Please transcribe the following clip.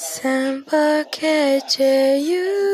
Samba que you